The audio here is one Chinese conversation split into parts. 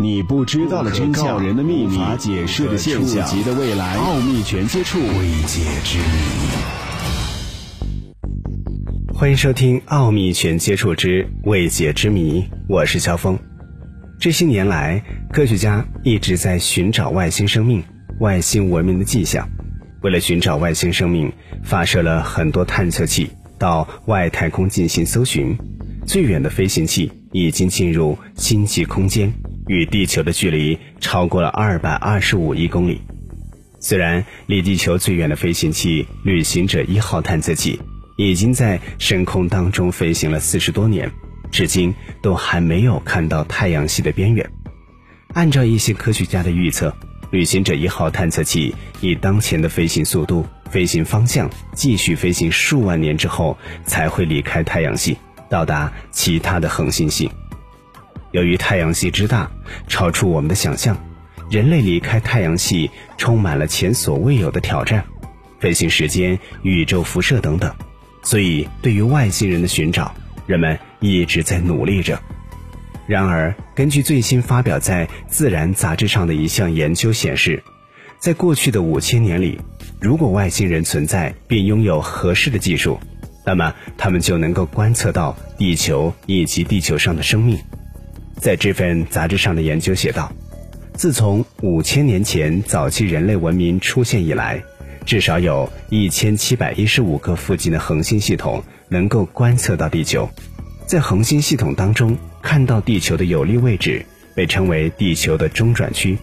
你不知道的真相，人的秘密，无法解释的现象，级的未来，奥秘全接触，未解之谜。欢迎收听《奥秘全接触之未解之谜》，我是肖峰。这些年来，科学家一直在寻找外星生命、外星文明的迹象。为了寻找外星生命，发射了很多探测器到外太空进行搜寻。最远的飞行器已经进入星际空间。与地球的距离超过了二百二十五亿公里。虽然离地球最远的飞行器“旅行者一号”探测器已经在深空当中飞行了四十多年，至今都还没有看到太阳系的边缘。按照一些科学家的预测，“旅行者一号”探测器以当前的飞行速度、飞行方向继续飞行数万年之后，才会离开太阳系，到达其他的恒星系。由于太阳系之大，超出我们的想象，人类离开太阳系充满了前所未有的挑战，飞行时间、宇宙辐射等等，所以对于外星人的寻找，人们一直在努力着。然而，根据最新发表在《自然》杂志上的一项研究显示，在过去的五千年里，如果外星人存在并拥有合适的技术，那么他们就能够观测到地球以及地球上的生命。在这份杂志上的研究写道，自从五千年前早期人类文明出现以来，至少有一千七百一十五个附近的恒星系统能够观测到地球。在恒星系统当中看到地球的有利位置被称为地球的中转区。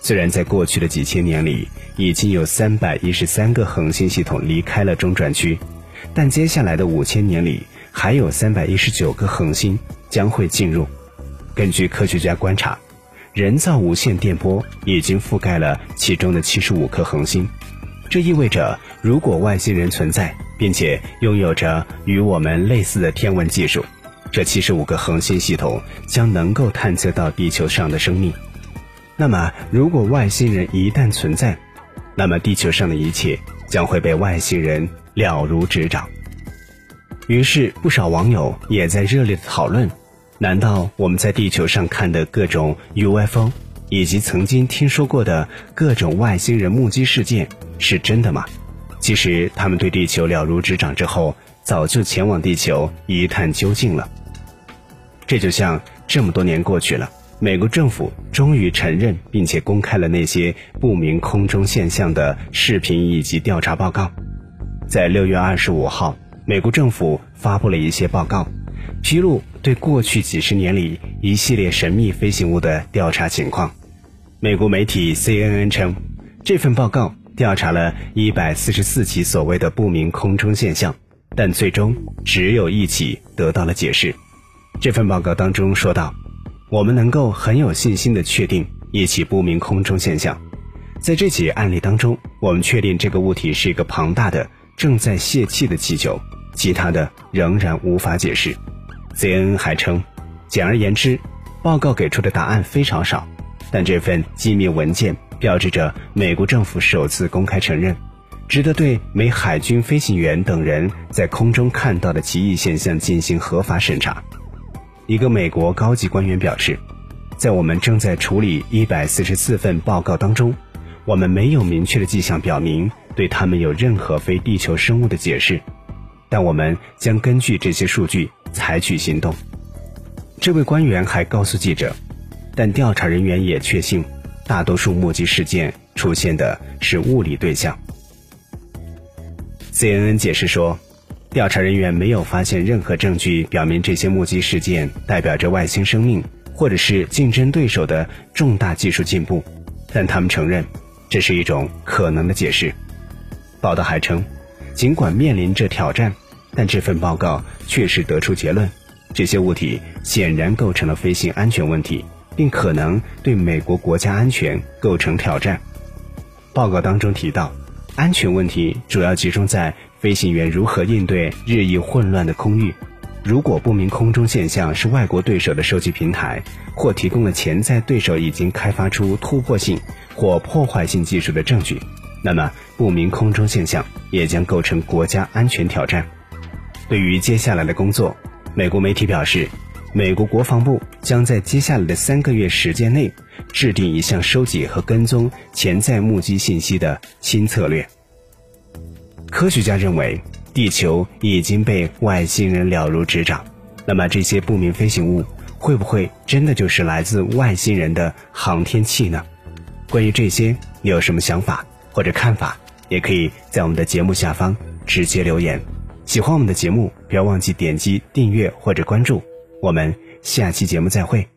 虽然在过去的几千年里已经有三百一十三个恒星系统离开了中转区，但接下来的五千年里还有三百一十九个恒星将会进入。根据科学家观察，人造无线电波已经覆盖了其中的七十五颗恒星。这意味着，如果外星人存在，并且拥有着与我们类似的天文技术，这七十五个恒星系统将能够探测到地球上的生命。那么，如果外星人一旦存在，那么地球上的一切将会被外星人了如指掌。于是，不少网友也在热烈的讨论。难道我们在地球上看的各种 UFO，以及曾经听说过的各种外星人目击事件是真的吗？其实他们对地球了如指掌之后，早就前往地球一探究竟了。这就像这么多年过去了，美国政府终于承认并且公开了那些不明空中现象的视频以及调查报告。在六月二十五号，美国政府发布了一些报告。披露对过去几十年里一系列神秘飞行物的调查情况。美国媒体 CNN 称，这份报告调查了一百四十四起所谓的不明空中现象，但最终只有一起得到了解释。这份报告当中说道：“我们能够很有信心地确定一起不明空中现象。在这起案例当中，我们确定这个物体是一个庞大的正在泄气的气球，其他的仍然无法解释。” CNN 还称，简而言之，报告给出的答案非常少，但这份机密文件标志着美国政府首次公开承认，值得对美海军飞行员等人在空中看到的奇异现象进行合法审查。一个美国高级官员表示，在我们正在处理一百四十四份报告当中，我们没有明确的迹象表明对他们有任何非地球生物的解释，但我们将根据这些数据。采取行动。这位官员还告诉记者，但调查人员也确信，大多数目击事件出现的是物理对象。CNN 解释说，调查人员没有发现任何证据表明这些目击事件代表着外星生命或者是竞争对手的重大技术进步，但他们承认这是一种可能的解释。报道还称，尽管面临着挑战。但这份报告确实得出结论，这些物体显然构成了飞行安全问题，并可能对美国国家安全构成挑战。报告当中提到，安全问题主要集中在飞行员如何应对日益混乱的空域。如果不明空中现象是外国对手的收集平台，或提供了潜在对手已经开发出突破性或破坏性技术的证据，那么不明空中现象也将构成国家安全挑战。对于接下来的工作，美国媒体表示，美国国防部将在接下来的三个月时间内制定一项收集和跟踪潜在目击信息的新策略。科学家认为，地球已经被外星人了如指掌。那么，这些不明飞行物会不会真的就是来自外星人的航天器呢？关于这些，你有什么想法或者看法？也可以在我们的节目下方直接留言。喜欢我们的节目，不要忘记点击订阅或者关注。我们下期节目再会。